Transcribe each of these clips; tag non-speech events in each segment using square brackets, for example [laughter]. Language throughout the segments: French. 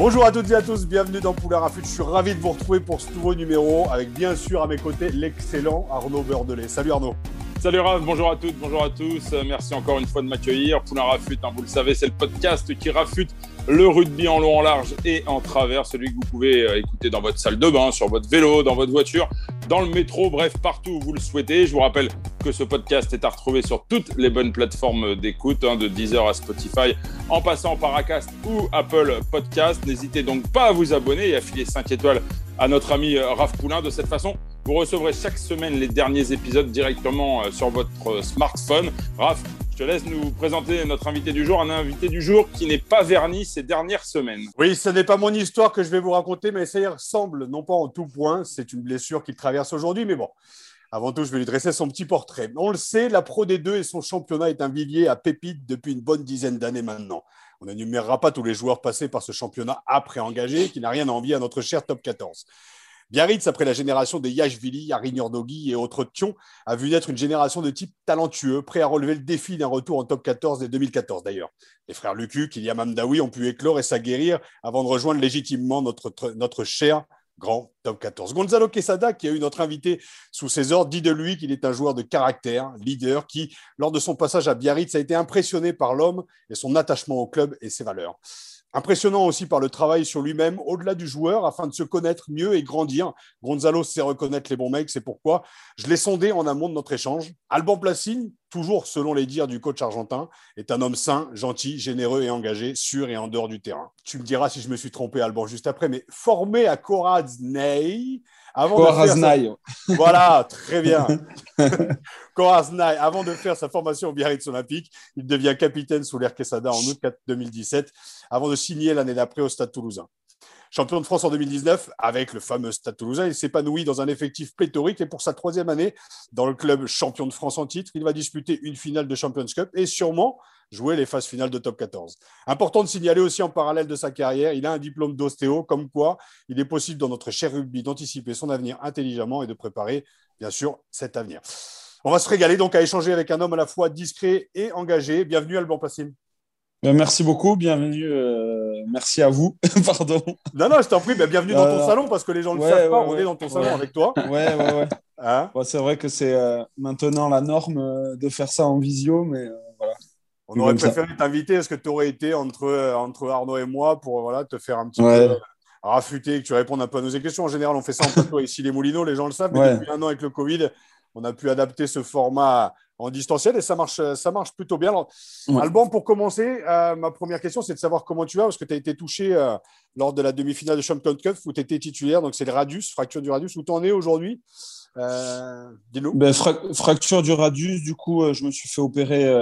Bonjour à toutes et à tous, bienvenue dans Poulain Rafut. Je suis ravi de vous retrouver pour ce nouveau numéro avec bien sûr à mes côtés l'excellent Arnaud Beurdelet. Salut Arnaud. Salut Raph, bonjour à toutes, bonjour à tous. Merci encore une fois de m'accueillir. Poulain Rafut, hein, vous le savez, c'est le podcast qui rafute le rugby en long, en large et en travers. Celui que vous pouvez euh, écouter dans votre salle de bain, sur votre vélo, dans votre voiture, dans le métro, bref, partout où vous le souhaitez. Je vous rappelle que ce podcast est à retrouver sur toutes les bonnes plateformes d'écoute, hein, de Deezer à Spotify, en passant par Acast ou Apple Podcast. N'hésitez donc pas à vous abonner et à filer 5 étoiles à notre ami euh, Raph Poulain. De cette façon, vous recevrez chaque semaine les derniers épisodes directement euh, sur votre euh, smartphone. Raph, je te laisse nous présenter notre invité du jour, un invité du jour qui n'est pas verni ces dernières semaines. Oui, ce n'est pas mon histoire que je vais vous raconter, mais ça y ressemble, non pas en tout point, c'est une blessure qu'il traverse aujourd'hui, mais bon. Avant tout, je vais lui dresser son petit portrait. On le sait, la Pro D2 et son championnat est un vivier à pépites depuis une bonne dizaine d'années maintenant. On n'énumérera pas tous les joueurs passés par ce championnat après engagé qui n'a rien à envier à notre cher top 14. Biarritz, après la génération des Yashvili, Arignordogui et autres Thion, a vu naître une génération de types talentueux, prêts à relever le défi d'un retour en top 14 dès 2014 d'ailleurs. Les frères Lucu, Kylian Mamdaoui ont pu éclore et s'aguerrir avant de rejoindre légitimement notre, notre cher grand top 14. Gonzalo Quesada, qui a eu notre invité sous ses ordres, dit de lui qu'il est un joueur de caractère, leader, qui, lors de son passage à Biarritz, a été impressionné par l'homme et son attachement au club et ses valeurs. Impressionnant aussi par le travail sur lui-même, au-delà du joueur, afin de se connaître mieux et grandir. Gonzalo sait reconnaître les bons mecs, c'est pourquoi je l'ai sondé en amont de notre échange. Alban Placine, toujours selon les dires du coach argentin, est un homme sain, gentil, généreux et engagé, sûr et en dehors du terrain. Tu me diras si je me suis trompé, Alban, juste après, mais formé à Coraznei, avant. Voilà, très bien. [laughs] Coraznei, avant de faire sa formation au Biarritz Olympique, il devient capitaine sous l'Air Quesada en août 2017, avant de signer l'année d'après au Stade Toulousain. Champion de France en 2019 avec le fameux Stade Toulousain, il s'épanouit dans un effectif pléthorique et pour sa troisième année dans le club champion de France en titre, il va disputer une finale de Champions Cup et sûrement jouer les phases finales de top 14. Important de signaler aussi en parallèle de sa carrière, il a un diplôme d'ostéo, comme quoi il est possible dans notre cher rugby d'anticiper son avenir intelligemment et de préparer, bien sûr, cet avenir. On va se régaler donc à échanger avec un homme à la fois discret et engagé. Bienvenue Alban Passim. Ben, merci beaucoup, bienvenue. Euh, merci à vous. [laughs] Pardon. Non, non, je t'en prie, ben, bienvenue dans ton salon parce que les gens ne le savent pas. on est dans ton salon avec toi. [laughs] Ouais, ouais, ouais. Hein? C'est vrai que c'est euh, maintenant la norme euh, de faire ça en visio, mais. On aurait préféré t'inviter parce que tu aurais été entre, entre Arnaud et moi pour voilà, te faire un petit peu rafuter, que tu répondes un peu à nos questions. En général, on fait ça en peu ici les Moulineaux, les gens le savent, mais depuis un an avec le Covid, on a pu adapter ce format en distanciel et ça marche, ça marche plutôt bien. Alban, pour commencer, euh, ma première question, c'est de savoir comment tu vas, parce que tu as été touché euh, lors de la demi-finale de Champions Cup où tu étais titulaire, donc c'est le radius, fracture du radius. Où tu en es aujourd'hui? Euh. Ben, fracture du radius, du coup, je me suis fait opérer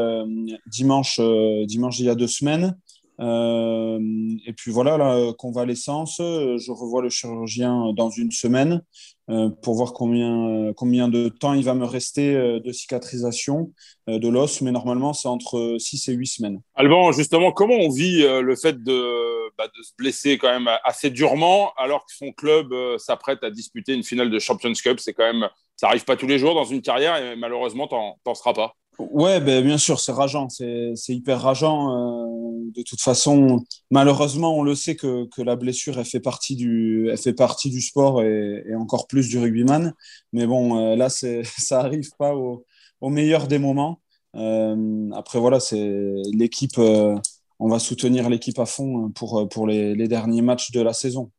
dimanche, dimanche il y a deux semaines. Euh, et puis voilà, la convalescence, je revois le chirurgien dans une semaine euh, pour voir combien, combien de temps il va me rester euh, de cicatrisation de l'os, mais normalement c'est entre 6 et 8 semaines. Alban, justement, comment on vit le fait de, bah, de, se blesser quand même assez durement alors que son club s'apprête à disputer une finale de Champions Cup? C'est quand même, ça arrive pas tous les jours dans une carrière et malheureusement, t'en seras pas. Ouais, ben, bien sûr, c'est rageant, c'est hyper rageant. Euh, de toute façon, malheureusement, on le sait que, que, la blessure, elle fait partie du, elle fait partie du sport et, et encore plus du rugbyman. Mais bon, euh, là, [laughs] ça arrive pas au, au, meilleur des moments. Euh, après, voilà, c'est l'équipe, euh, on va soutenir l'équipe à fond pour, pour les, les, derniers matchs de la saison.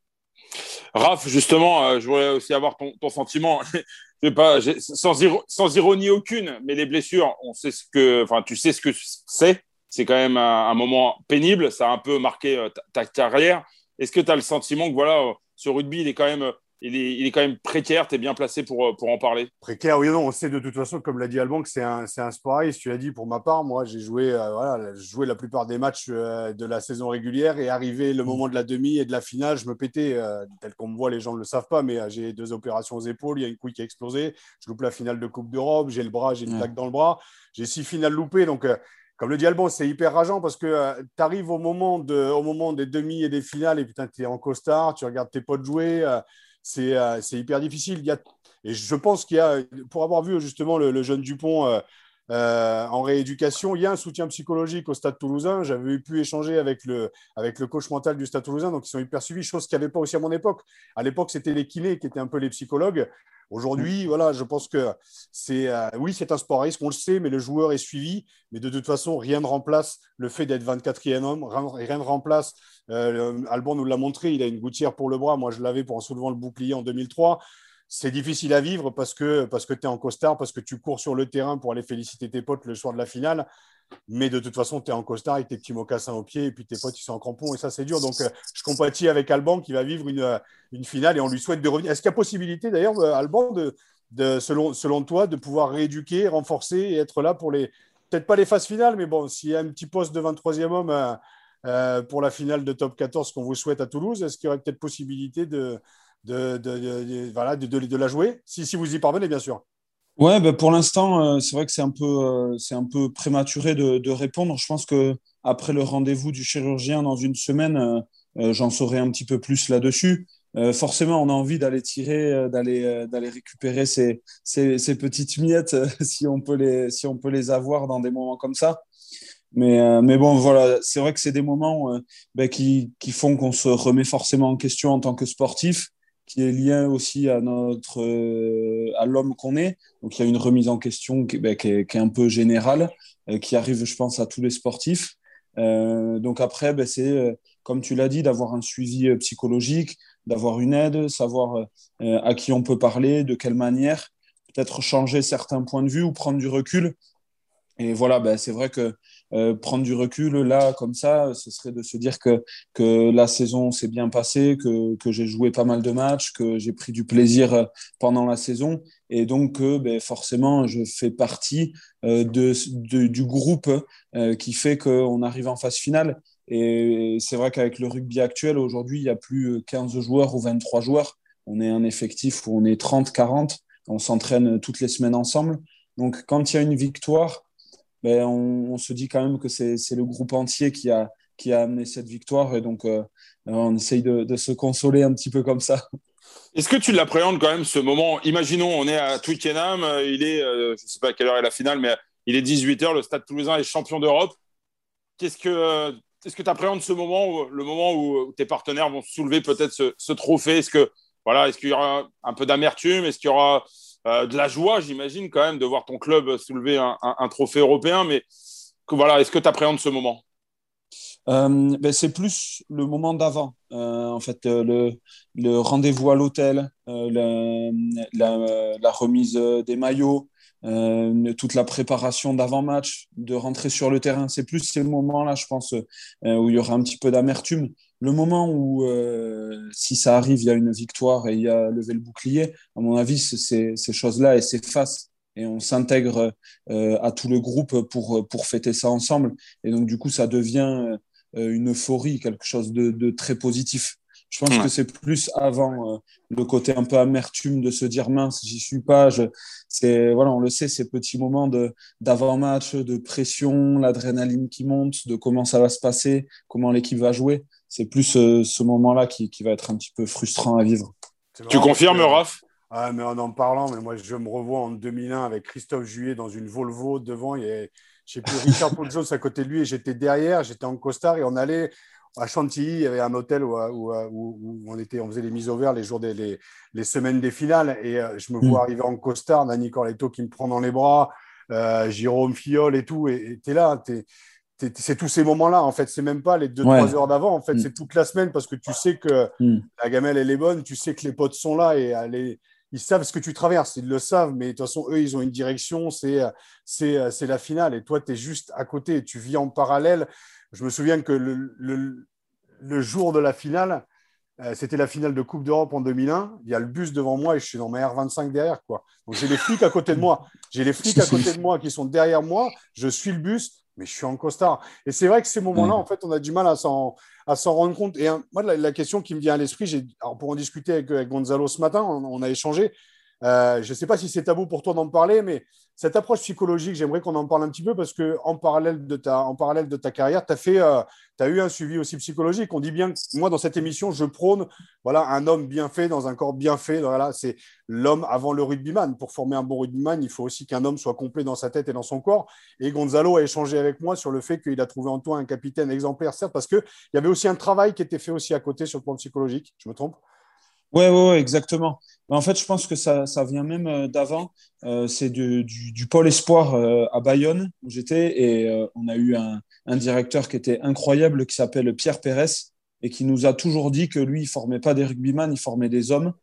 Raph, justement, je voulais aussi avoir ton, ton sentiment [laughs] pas, sans, sans, ironie aucune, mais les blessures, on sait ce que, enfin, tu sais ce que c'est. C'est quand même un, moment pénible. Ça a un peu marqué euh, ta, carrière. Est-ce que tu as le sentiment que voilà, ce rugby, il est quand même il est, il est quand même précaire. Tu es bien placé pour, pour en parler. Précaire, oui, non. On sait de toute façon, comme l'a dit Alban, que c'est un, un sport Tu l'as dit pour ma part, moi, j'ai joué, euh, voilà, joué la plupart des matchs euh, de la saison régulière et arrivé le moment de la demi et de la finale, je me pétais. Euh, tel qu'on me voit, les gens ne le savent pas, mais j'ai deux opérations aux épaules. Il y a une couille qui a explosé. Je loupe la finale de Coupe d'Europe. J'ai le bras, j'ai une plaque dans le bras. J'ai six finales loupées. Donc, comme le dit Alban, c'est hyper rageant parce que tu arrives au moment, de, au moment des demi et des finales et putain, tu es en costard, tu regardes tes potes jouer. Euh, c'est hyper difficile. Il y a, et je pense qu'il y a, pour avoir vu justement le, jeune Dupont euh, euh, en rééducation, il y a un soutien psychologique au Stade toulousain. J'avais pu échanger avec le, avec le coach mental du Stade toulousain, donc ils sont hyper suivis, chose qu'il n'y avait pas aussi à mon époque. À l'époque, c'était les kinés qui étaient un peu les psychologues. Aujourd'hui, voilà, je pense que c'est oui, c'est un sport à risque, on le sait, mais le joueur est suivi. Mais de toute façon, rien ne remplace le fait d'être 24e homme, rien ne remplace euh, Alban nous l'a montré, il a une gouttière pour le bras. Moi, je l'avais pour en soulevant le bouclier en 2003. C'est difficile à vivre parce que, parce que tu es en costard, parce que tu cours sur le terrain pour aller féliciter tes potes le soir de la finale. Mais de toute façon, tu es en costard avec tes petits mocassins aux pieds et puis tes potes, ils sont en crampons et ça, c'est dur. Donc, euh, je compatis avec Alban qui va vivre une, euh, une finale et on lui souhaite de revenir. Est-ce qu'il y a possibilité, d'ailleurs, Alban, de, selon, toi, de pouvoir rééduquer, renforcer et être là pour les. Peut-être pas les phases finales, mais bon, s'il y a un petit poste de 23e homme euh, pour la finale de top 14 qu'on vous souhaite à Toulouse Est-ce qu'il y aurait peut-être possibilité de, de, de, voilà, de, la jouer si, si vous y parvenez, bien sûr Ouais, ben pour l'instant, euh, c'est vrai que c'est un peu, euh, un peu prématuré de, répondre. Je pense que après le rendez-vous du chirurgien dans une semaine, j'en saurai un petit peu plus là-dessus. forcément, on a envie d'aller tirer, d'aller, d'aller récupérer ces, ces, petites miettes [laughs] si on peut les, si on peut les avoir dans des moments comme ça. Mais, euh, mais bon, voilà, c'est vrai que c'est des moments euh, ben, qui, qui, font qu'on se remet forcément en question en tant que sportif, qui est lié aussi à, notre, euh, à l'homme qu'on est. Donc il y a une remise en question qui, ben, est, un peu générale, qui arrive, je pense, à tous les sportifs. donc après, ben, c'est, comme tu l'as dit, d'avoir un suivi psychologique, d'avoir une aide, savoir à qui on peut parler, de quelle manière, peut-être changer certains points de vue ou prendre du recul. Et voilà, ben, c'est vrai que euh, prendre du recul là, comme ça, ce serait de se dire que, que la saison s'est bien passée, que, que j'ai joué pas mal de matchs, que j'ai pris du plaisir pendant la saison et donc que ben, forcément je fais partie euh, de, du groupe euh, qui fait qu'on arrive en phase finale. Et c'est vrai qu'avec le rugby actuel, aujourd'hui, il n'y a plus 15 joueurs ou 23 joueurs. On est un effectif où on est 30, 40. On s'entraîne toutes les semaines ensemble. Donc, quand il y a une victoire, ben, on, se dit quand même que c'est le groupe entier qui a, qui a amené cette victoire. Et donc, euh, on essaye de, se consoler un petit peu comme ça. Est-ce que tu l'appréhendes quand même ce moment? Imaginons, on est à Twickenham, euh, il est, euh, je ne sais pas à quelle heure est la finale, mais il est 18h, le Stade toulousain est champion d'Europe. Qu'est-ce que est-ce que tu appréhendes ce moment, le moment où tes partenaires vont soulever peut-être ce, ce, trophée? Est-ce que voilà, est-ce qu'il y aura un peu d'amertume? Est-ce qu'il y aura euh, de la joie, j'imagine, quand même, de voir ton club soulever un, trophée européen. Mais voilà, est-ce que tu appréhendes ce moment? Euh, ben, c'est plus le moment d'avant. Euh, en fait, le, rendez-vous à l'hôtel, la, la, remise des maillots, toute la préparation d'avant-match, de rentrer sur le terrain. C'est plus ces moments-là, je pense, où il y aura un petit peu d'amertume le moment où, euh, si ça arrive, il y a une victoire et il y a levé le bouclier, à mon avis, ces, choses-là, elles s'effacent et on s'intègre euh, à tout le groupe pour, pour fêter ça ensemble. Et donc, du coup, ça devient euh, une euphorie, quelque chose de, de très positif. Je pense que c'est plus avant le côté un peu amertume de se dire mince, j'y suis pas. c'est voilà, on le sait, ces petits moments de d'avant-match, de pression, l'adrénaline qui monte, de comment ça va se passer, comment l'équipe va jouer c'est plus euh, ce moment-là qui, qui, va être un petit peu frustrant à vivre. Tu confirmes, Raph? Ah, mais en en parlant, mais moi je me revois en 2001 avec Christophe Juillet dans une Volvo devant. Il y avait, je sais plus, Richard Paul Jones à côté de lui et j'étais derrière, j'étais en costard et on allait à Chantilly. Il y avait un hôtel où, où, où, on, était, on faisait les mises au vert les jours des les, les semaines des finales et euh, je me vois mm. arriver en costard, Nani Corletto qui me prend dans les bras, euh, Jérôme Fiol et tout. Et tu es là, tu c'est tous ces moments-là, en fait. C'est même pas les deux, trois heures d'avant. En fait, mm. c'est toute la semaine parce que tu sais que mm. la gamelle, elle est bonne. Tu sais que les potes sont là et ils savent ce que tu traverses. Ils le savent, mais de toute façon, eux, ils ont une direction. C'est c'est la finale. Et toi, tu es juste à côté. Tu vis en parallèle. Je me souviens que le, le, jour de la finale, Euh, c'était la finale de Coupe d'Europe en 2001. Il y a le bus devant moi et je suis dans ma R25 derrière. Quoi. Donc j'ai les flics à côté de moi. J'ai les flics à [laughs] côté de moi qui sont derrière moi. Je suis le bus, mais je suis en costard. Et c'est vrai que ces moments-là, en fait, on a du mal à s'en, à s'en rendre compte. Et moi, la, question qui me vient à l'esprit, pour en discuter avec, Gonzalo ce matin, on a échangé. Euh, je ne sais pas si c'est tabou pour toi d'en parler, mais cette approche psychologique, j'aimerais qu'on en parle un petit peu parce qu'en parallèle de ta, en parallèle de ta carrière, tu as, euh, as, eu un suivi aussi psychologique. On dit bien que moi, dans cette émission, je prône voilà, un homme bien fait dans un corps bien fait. Voilà, c'est l'homme avant le rugbyman. Pour former un bon rugbyman, il faut aussi qu'un homme soit complet dans sa tête et dans son corps. Et Gonzalo a échangé avec moi sur le fait qu'il a trouvé en toi un capitaine exemplaire, certes, parce qu'il y avait aussi un travail qui était fait aussi à côté sur le plan psychologique. Je me trompe? Oui, ouais, exactement. En fait, je pense que ça, ça vient même euh, d'avant. Euh, c'est du, du, pôle espoir euh, à Bayonne où j'étais et on a eu un, un, directeur qui était incroyable qui s'appelle Pierre Pérez et qui nous a toujours dit que lui, il formait pas des rugbyman, il formait des hommes.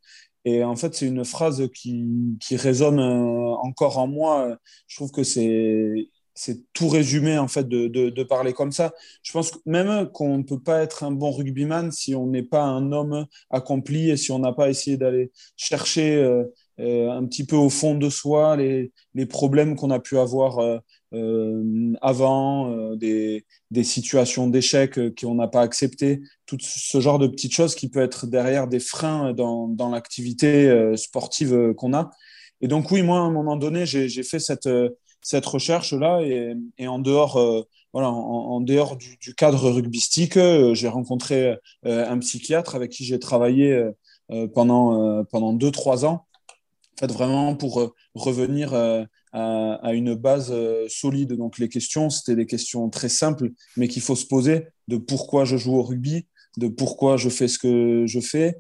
Et en fait, c'est une phrase qui, qui résonne encore en moi. Je trouve que c'est c'est tout résumé en fait de, de, parler comme ça. Je pense que même qu'on ne peut pas être un bon rugbyman si on n'est pas un homme accompli et si on n'a pas essayé d'aller chercher euh, euh, un petit peu au fond de soi les, les problèmes qu'on a pu avoir euh, avant, des, des, situations d'échec qu'on n'a pas acceptées, tout ce genre de petites choses qui peut être derrière des freins dans, dans l'activité sportive qu'on a. Et donc oui, moi à un moment donné, j'ai fait cette cette recherche-là. Et, en dehors, euh, voilà, en, dehors du, cadre rugbystique, euh, j'ai rencontré euh, un psychiatre avec qui j'ai travaillé pendant, pendant deux, trois ans. En fait, vraiment pour revenir à, une base solide. Donc, les questions, c'était des questions très simples, mais qu'il faut se poser de pourquoi je joue au rugby, de pourquoi je fais ce que je fais,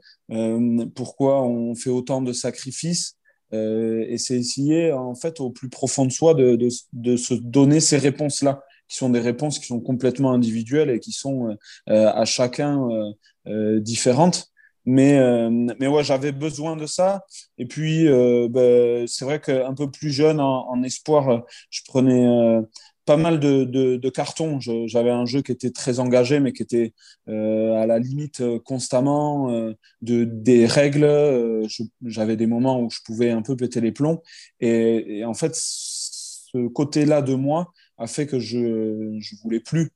pourquoi on fait autant de sacrifices, et c'est essayer, en fait, au plus profond de soi, de, de, de se donner ces réponses-là, qui sont des réponses qui sont complètement individuelles et qui sont euh, à chacun euh, différentes. Mais, mais ouais, j'avais besoin de ça. Et puis, ben, c'est vrai qu'un peu plus jeune, en espoir, je prenais pas mal de, de, cartons. J'avais un jeu qui était très engagé, mais qui était euh, à la limite euh, constamment euh, de, des règles. J'avais des moments où je pouvais un peu péter les plombs. Et, en fait, ce côté-là de moi a fait que je ne voulais plus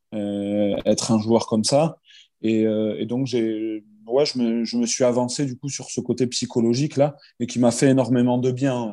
être un joueur comme ça. Et, et donc, j'ai ouais, je, me, je me suis avancé du coup sur ce côté psychologique là et qui m'a fait énormément de bien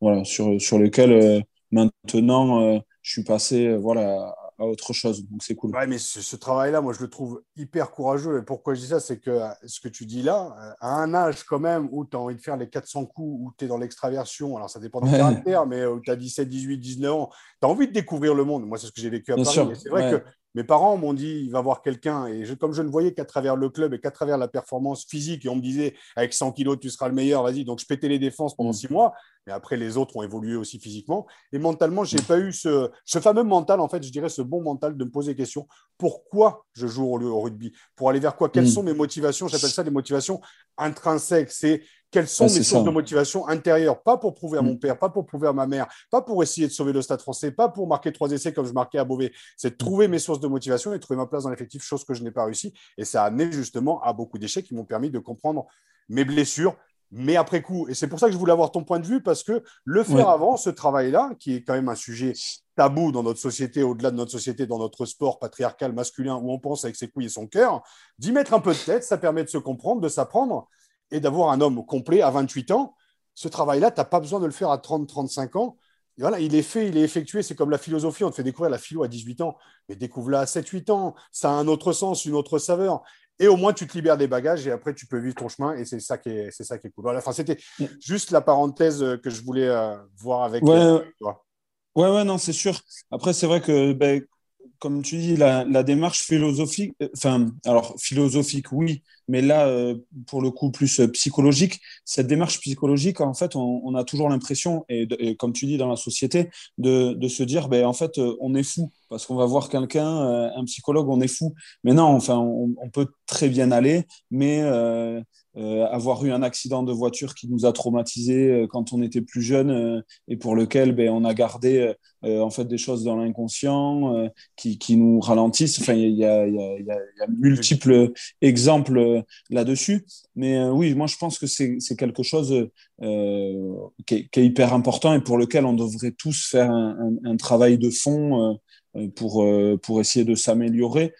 voilà sur sur lequel maintenant je suis passé euh, voilà, à autre chose. Donc c'est cool. Ouais, mais ce, travail-là, moi, je le trouve hyper courageux. Et pourquoi je dis ça, c'est que euh, ce que tu dis là, euh, à un âge quand même où tu as envie de faire les 400 coups, où tu es dans l'extraversion, alors ça dépend de ton caractère, mais où tu as 17, 18, 19 ans, tu as envie de découvrir le monde. Moi, c'est ce que j'ai vécu à Paris. C'est vrai que mes parents m'ont dit, il va voir quelqu'un. Et comme je ne voyais qu'à travers le club et qu'à travers la performance physique, et on me disait, avec 100 kilos, tu seras le meilleur, vas-y. Donc, je pétais les défenses pendant mm. six mois. Mais après, les autres ont évolué aussi physiquement. Et mentalement, je n'ai pas eu ce, fameux mental, en fait, je dirais ce bon mental de me poser des questions. Pourquoi je joue au, rugby? Pour aller vers quoi? Quelles mm. sont mes motivations? J'appelle ça des motivations intrinsèques. C'est quelles sont mes sources de motivation intérieure Pas pour prouver à mon mm. père, pas pour prouver à ma mère, pas pour essayer de sauver le stade français, pas pour marquer trois essais comme je marquais à Beauvais. C'est de mm. trouver mes sources de motivation et trouver ma place dans l'effectif, chose que je n'ai pas réussi. Et ça a amené justement à beaucoup d'échecs qui m'ont permis de comprendre mes blessures, mais après coup. Et c'est pour ça que je voulais avoir ton point de vue, parce que le faire avant, ce travail-là, qui est quand même un sujet tabou dans notre société, au-delà de notre société, dans notre sport patriarcal masculin, où on pense avec ses couilles et son cœur, d'y mettre un peu de tête, ça permet de se comprendre, de s'apprendre et d'avoir un homme complet à 28 ans. Ce travail-là, tu n'as pas besoin de le faire à 30, 35 ans. voilà, il est fait, il est effectué. C'est comme la philosophie. On te fait découvrir la philo à 18 ans, mais découvre-la à 7, 8 ans. Ça a un autre sens, une autre saveur. Et au moins, tu te libères des bagages et après, tu peux vivre ton chemin. Et c'est ça qui est, c'est ça qui est cool. Voilà, enfin, c'était juste la parenthèse que je voulais euh, voir avec ouais, toi. Ouais, ouais, non, c'est sûr. Après, c'est vrai que ben, comme tu dis, la, démarche philosophique, euh, enfin, alors philosophique, oui, mais là, euh, pour le coup, plus euh, psychologique, cette démarche psychologique, en fait, on, a toujours l'impression, et, comme tu dis, dans la société, de, se dire, ben, en fait, on est fou, parce qu'on va voir quelqu'un, un psychologue, on est fou. Mais non, enfin, on, peut très bien aller, mais euh, avoir eu un accident de voiture qui nous a traumatisé euh, quand on était plus jeune euh, et pour lequel ben, on a gardé en fait des choses dans l'inconscient qui, qui, nous ralentissent. Enfin, il y y, a, y a, multiples exemples là-dessus. Mais oui, moi, je pense que c'est quelque chose qui est, qui, est, hyper important et pour lequel on devrait tous faire un, un, un travail de fond pour, pour essayer de s'améliorer.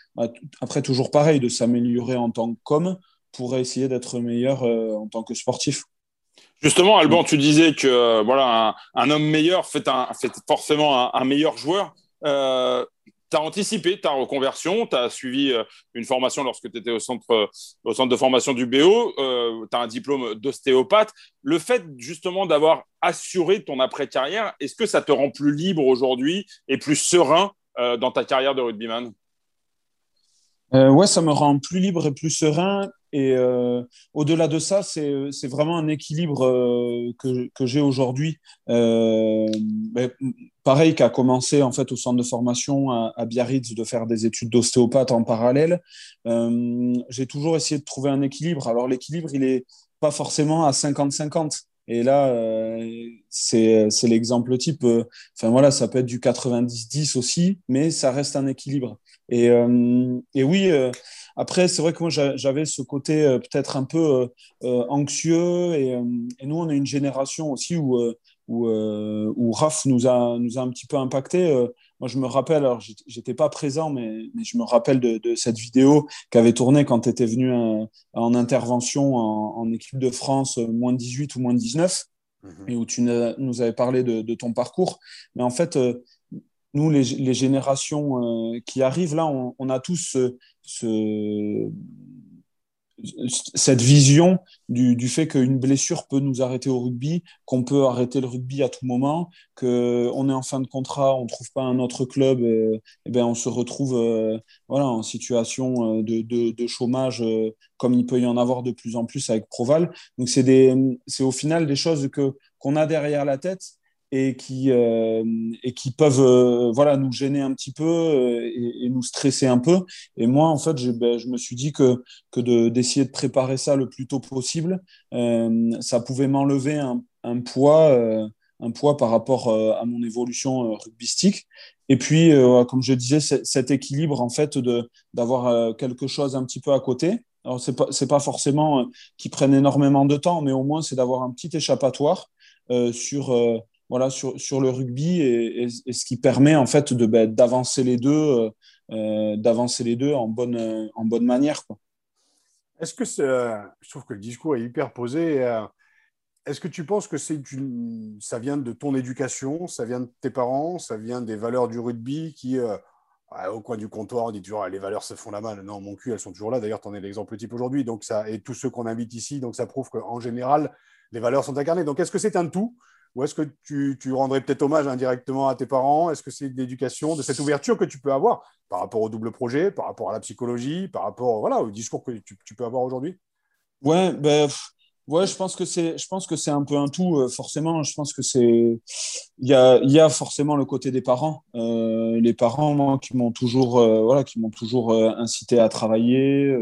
Après, toujours pareil, de s'améliorer en tant qu'homme pour essayer d'être meilleur en tant que sportif. Justement, Alban, tu disais que euh, voilà, un, homme meilleur fait, un, fait forcément un, meilleur joueur. Euh, tu as anticipé ta reconversion, tu as suivi euh, une formation lorsque tu étais au centre, au centre de formation du BO, tu as un diplôme d'ostéopathe. Le fait justement d'avoir assuré ton après-carrière, est-ce que ça te rend plus libre aujourd'hui et plus serein dans ta carrière de rugbyman? Euh, ouais, ça me rend plus libre et plus serein. Et euh, au-delà de ça, c'est vraiment un équilibre euh, que, que j'ai aujourd'hui. Euh, ben, pareil qu'à commencé en fait au centre de formation à, Biarritz de faire des études d'ostéopathe en parallèle. J'ai toujours essayé de trouver un équilibre. Alors l'équilibre, il est pas forcément à 50-50. Et là, c'est l'exemple type. Enfin voilà, ça peut être du 90-10 aussi, mais ça reste un équilibre. Et, et oui, après, c'est vrai que moi, j'avais ce côté euh, peut-être un peu anxieux. Et, et, nous, on est une génération aussi où, où, où Raph nous a, nous a un petit peu impacté. moi, je me rappelle, alors j'étais pas présent, mais, mais, je me rappelle de, de cette vidéo qu'avait tournée quand tu étais venu en intervention en, en, équipe de France, moins 18 ou moins 19 mhm. et où tu nous avais parlé de, de, ton parcours. Mais en fait, nous, les, générations euh, qui arrivent, là, on, a tous ce, cette vision du, fait qu'une blessure peut nous arrêter au rugby, qu'on peut arrêter le rugby à tout moment, qu'on est en fin de contrat, on ne trouve pas un autre club, et, ben on se retrouve euh, voilà, en situation euh, de, chômage comme il peut y en avoir de plus en plus avec Proval. Donc c'est au final des choses que qu'on a derrière la tête et qui, euh, et qui peuvent euh, voilà, nous gêner un petit peu euh, et, nous stresser un peu. Et moi, en fait, ben, je me suis dit que, que d'essayer de, préparer ça le plus tôt possible, ça pouvait m'enlever un, un, poids, un poids par rapport à mon évolution rugbystique. Et puis, comme je disais, cet équilibre, en fait, d'avoir quelque chose un petit peu à côté. Alors, ce n'est pas, pas forcément qui prenne énormément de temps, mais au moins, c'est d'avoir un petit échappatoire sur voilà, sur, sur le rugby et, ce qui permet en fait de, ben, d'avancer les deux, euh, euh, d'avancer les deux en bonne, en bonne manière. Est-ce que je trouve que le discours est hyper posé. Euh, est-ce que tu penses que c'est ça vient de ton éducation, ça vient de tes parents, ça vient des valeurs du rugby qui, au coin du comptoir, on dit toujours les valeurs se font la main. Non, mon cul, elles sont toujours là. D'ailleurs, tu en es l'exemple type aujourd'hui. Donc ça, et tous ceux qu'on invite ici, donc ça prouve qu'en général, les valeurs sont incarnées. Donc est-ce que c'est un tout ou est-ce que tu, rendrais peut-être hommage indirectement à tes parents? Est-ce que c'est de l'éducation, de cette ouverture que tu peux avoir par rapport au double projet, par rapport à la psychologie, par rapport voilà, au discours que tu, peux avoir aujourd'hui? Ouais, ben, ouais, je pense que c'est, je pense que c'est un peu un tout. Euh, forcément, je pense que c'est, il y a, y a forcément le côté des parents. Euh, les parents, moi, qui m'ont toujours, euh, voilà, qui m'ont toujours incité à travailler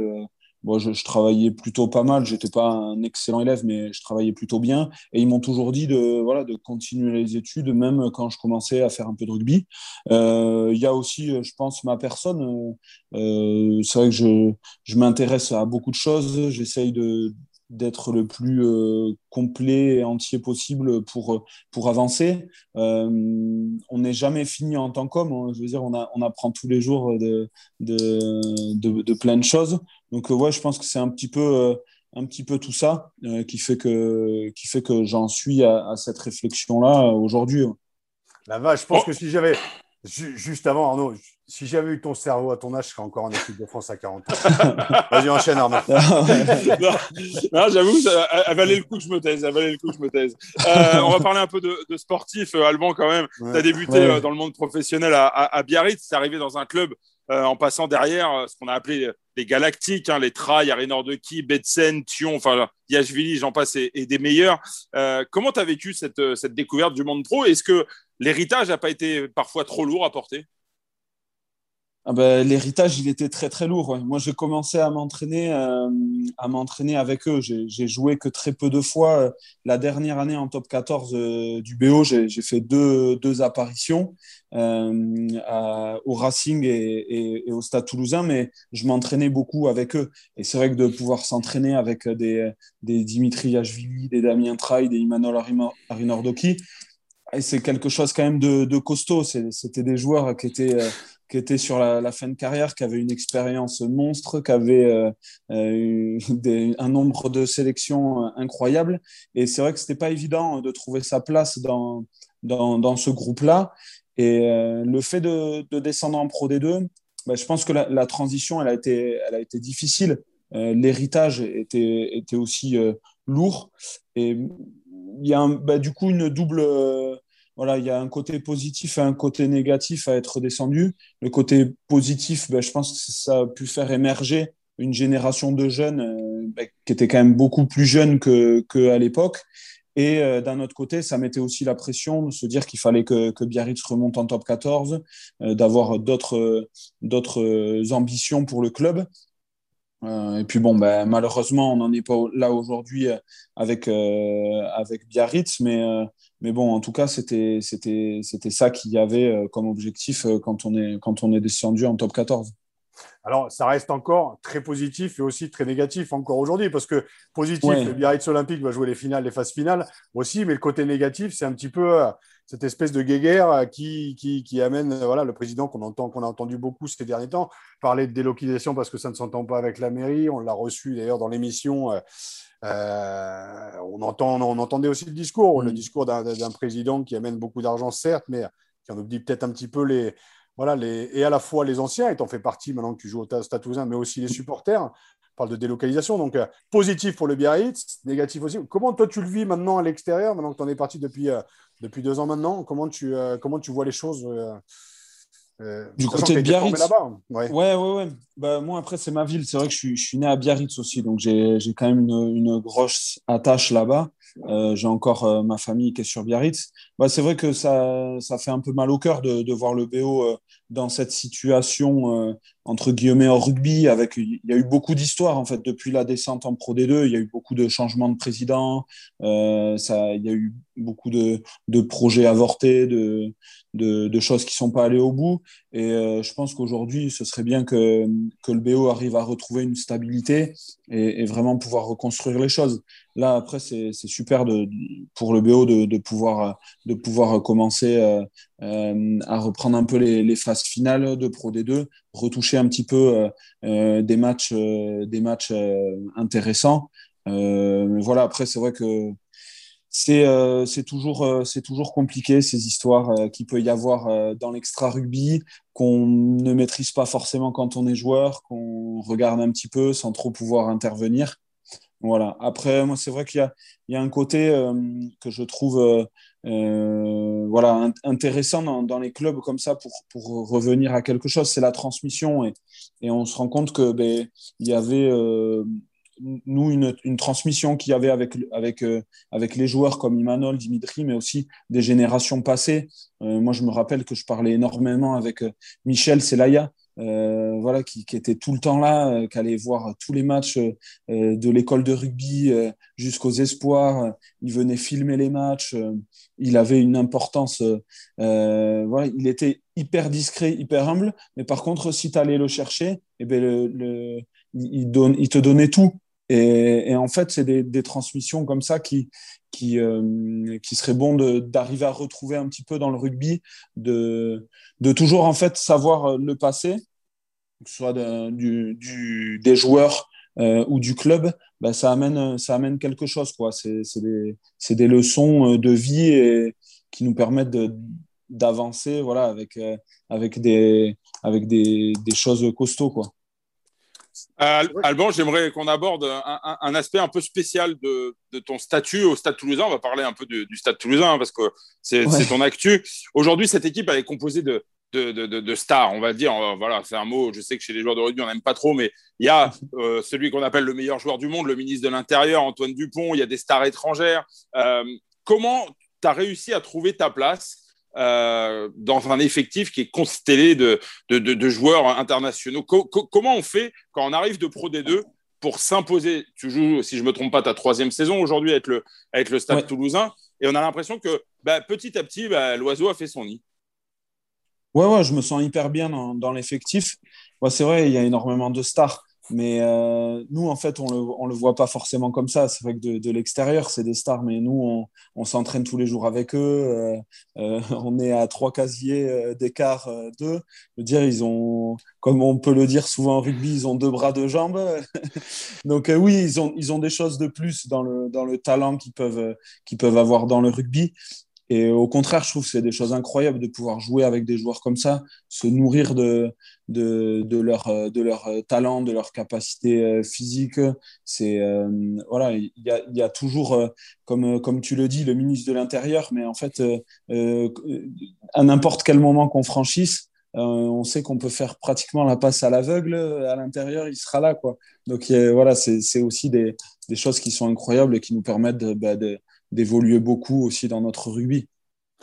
Bon, je, travaillais plutôt pas mal. J'étais pas un excellent élève, mais je travaillais plutôt bien. Et ils m'ont toujours dit de voilà de continuer les études, même quand je commençais à faire un peu de rugby. Euh, il y a aussi, je pense, ma personne. Euh, c'est vrai que je, je m'intéresse à beaucoup de choses. J'essaye de d'être le plus euh, complet et entier possible pour, pour avancer. Euh, on n'est jamais fini en tant qu'homme. Hein. Je veux dire, on, a, on apprend tous les jours de, de, de, de plein de choses. Donc, euh, ouais, je pense que c'est un petit peu, euh, un petit peu tout ça euh, qui fait que, qui fait que j'en suis à, cette réflexion-là aujourd'hui. La vache, je pense que si j'avais, juste avant, Arnaud, si j'avais eu ton cerveau à ton âge, je serais encore en équipe de France à 40 ans. [laughs] Vas-y, enchaîne, Arnaud. [laughs] non, j'avoue, ça valait le coup que je me taise. Ça valait le coup que je me taise. on va parler un peu de, de sportif, Alban, quand même. tu as débuté dans le monde professionnel à, à, à Biarritz. Tu es arrivé dans un club euh, en passant derrière euh, ce qu'on a appelé les galactiques, hein, les Trailles, Arénor de Qui, Betsen, Thion, enfin Yashvili, j'en passe, et, des meilleurs. Euh, comment tu as vécu cette, cette, découverte du monde pro? Est-ce que l'héritage n'a pas été parfois trop lourd à porter? Ah ben, L'héritage, il était très très lourd. Moi, j'ai commencé à m'entraîner, euh, à m'entraîner avec eux. J'ai joué que très peu de fois. La dernière année en top 14 euh, du BO, j'ai fait deux, deux apparitions euh, au Racing et, au Stade Toulousain, mais je m'entraînais beaucoup avec eux. Et c'est vrai que de pouvoir s'entraîner avec des, des Dimitri Yachvili, des Damien Traille, des Imanol Arinordoki, c'est quelque chose quand même de costaud. C'était des joueurs qui étaient qui était sur la, fin de carrière, qui avait une expérience monstre, qui avait euh, euh un nombre de sélections euh, incroyables. Et c'est vrai que c'était pas évident de trouver sa place dans, dans, ce groupe-là. Et euh, le fait de, de, descendre en Pro D2, bah, je pense que la, transition, elle a été, elle a été difficile. L'héritage était, était aussi lourd. Et il y a bah, du coup une double voilà, il y a un côté positif et un côté négatif à être descendu. Le côté positif, ben, je pense que ça a pu faire émerger une génération de jeunes euh, ben, qui étaient quand même beaucoup plus jeunes qu'à que l'époque. Et euh, d'un autre côté, ça mettait aussi la pression de se dire qu'il fallait que, que, Biarritz remonte en top 14, euh, d'avoir d'autres ambitions pour le club. Et puis bon, ben, malheureusement, on n'en est pas là aujourd'hui avec, avec Biarritz, mais bon, en tout cas, c'était ça qu'il y avait euh, comme objectif euh, quand on, est, quand on est descendu en top 14. Alors, ça reste encore très positif et aussi très négatif encore aujourd'hui, parce que positif, le Biarritz Olympique va jouer les finales, les phases finales aussi, mais le côté négatif, c'est un petit peu euh, cette espèce de guéguerre qui, qui, qui amène voilà, le président qu'on entend, qu'on a entendu beaucoup ces derniers temps parler de délocalisation parce que ça ne s'entend pas avec la mairie. On l'a reçu d'ailleurs dans l'émission. Euh, on, entend, on entendait aussi le discours, le mm. discours d'un président qui amène beaucoup d'argent, certes, mais qui en oublie peut-être un petit peu les, voilà, les, et à la fois les anciens, et en fais partie maintenant que tu joues au Stade mais aussi les supporters. On parle de délocalisation, donc euh, positif pour le Biarritz, négatif aussi. Comment toi tu le vis maintenant à l'extérieur, maintenant que tu en es parti depuis, euh, depuis deux ans maintenant? Comment tu, comment tu vois les choses euh, du côté de Biarritz? hein? ouais. ouais, ouais, Bah, moi, après, c'est ma ville. C'est vrai que je suis, je suis, né à Biarritz aussi. Donc, j'ai quand même une, une grosse attache là-bas. Euh, j'ai encore euh, ma famille qui est sur Biarritz. Bah, c'est vrai que ça, ça fait un peu mal au cœur de, voir le BO euh, dans cette situation entre guillemets en rugby. Avec, il y a eu beaucoup d'histoires en fait depuis la descente en Pro D2. Il y a eu beaucoup de changements de président. ça, il y a eu beaucoup de, projets avortés, de, de, choses qui sont pas allées au bout. Et je pense qu'aujourd'hui, ce serait bien que, que le BO arrive à retrouver une stabilité et vraiment pouvoir reconstruire les choses. Là, après, c'est super de, pour le BO de, pouvoir, de pouvoir commencer euh, euh, à reprendre un peu les, phases finales de Pro D2, retoucher un petit peu euh, euh des matchs, euh, des matchs intéressants. voilà, après, c'est vrai que c'est toujours, toujours compliqué ces histoires qu'il peut y avoir dans l'extra rugby qu'on ne maîtrise pas forcément quand on est joueur, qu'on regarde un petit peu sans trop pouvoir intervenir. Voilà. Après, moi, c'est vrai qu'il y a, il y a un côté euh, que je trouve euh, euh, voilà, intéressant dans, les clubs comme ça pour, pour revenir à quelque chose, c'est la transmission. Et, et, on se rend compte que ben, y avait nous une, transmission qu'il y avait avec, avec, avec les joueurs comme Imanol, Dimitri, mais aussi des générations passées. moi, je me rappelle que je parlais énormément avec Michel Selaya, euh, voilà, qui, qui, était tout le temps là, euh, qui allait voir tous les matchs euh, de l'école de rugby jusqu'aux espoirs. Il venait filmer les matchs. il avait une importance. voilà, il était hyper discret, hyper humble. Mais par contre, si tu allais le chercher, eh ben le, le, il, donne, il te donnait tout. Et, et, en fait, c'est des, des, transmissions comme ça qui, qui, euh, qui serait bon d'arriver à retrouver un petit peu dans le rugby, de, de toujours en fait savoir le passé, que ce soit de, du, du, des joueurs euh, ou du club, ben, ça, amène, ça amène quelque chose. C'est des, des, leçons euh, de vie et, qui nous permettent d'avancer voilà, avec, avec, des, avec des, des choses costauds. Quoi. Euh, Alban, j'aimerais qu'on aborde un, aspect un peu spécial de, ton statut au Stade Toulousain. On va parler un peu du, Stade Toulousain hein, parce que c'est ton actu. Aujourd'hui, cette équipe elle est composée de, de, stars, on va dire. Voilà, c'est un mot. Je sais que chez les joueurs de rugby, on n'aime pas trop, mais il y a euh, celui qu'on appelle le meilleur joueur du monde, le ministre de l'Intérieur, Antoine Dupont. Il y a des stars étrangères. Euh, comment tu as réussi à trouver ta place dans un effectif qui est constellé de, de, joueurs internationaux. comment on fait quand on arrive de Pro D2 pour s'imposer? Tu joues, si je ne me trompe pas, ta troisième saison aujourd'hui avec le, avec le Stade toulousain. Et on a l'impression que bah, petit à petit, bah, l'oiseau a fait son nid. Ouais, ouais, je me sens hyper bien dans, dans l'effectif. Ouais, c'est vrai, il y a énormément de stars. Mais euh, nous, en fait, on le, le voit pas forcément comme ça. C'est vrai que de, l'extérieur, c'est des stars, mais nous, on, on s'entraîne tous les jours avec eux. Euh, euh, on est à trois casiers d'écart d'eux. Je veux dire, ils ont, comme on peut le dire souvent en rugby, ils ont deux bras, deux jambes. [laughs] Donc oui, ils ont, ils ont des choses de plus dans le, dans le talent qu'ils peuvent, qu'ils peuvent avoir dans le rugby. Et au contraire, je trouve que c'est des choses incroyables de pouvoir jouer avec des joueurs comme ça, se nourrir de, de, de leur, de leur talent, de leur capacité euh, physique. C'est, euh, voilà, il y a, y a, toujours, euh, comme, comme tu le dis, le ministre de l'Intérieur, mais en fait, à n'importe quel moment qu'on franchisse, on sait qu'on peut faire pratiquement la passe à l'aveugle. À l'intérieur, il sera là. Quoi. Donc voilà, c'est aussi des, des, choses qui sont incroyables et qui nous permettent bah, de d'évoluer beaucoup aussi dans notre rugby.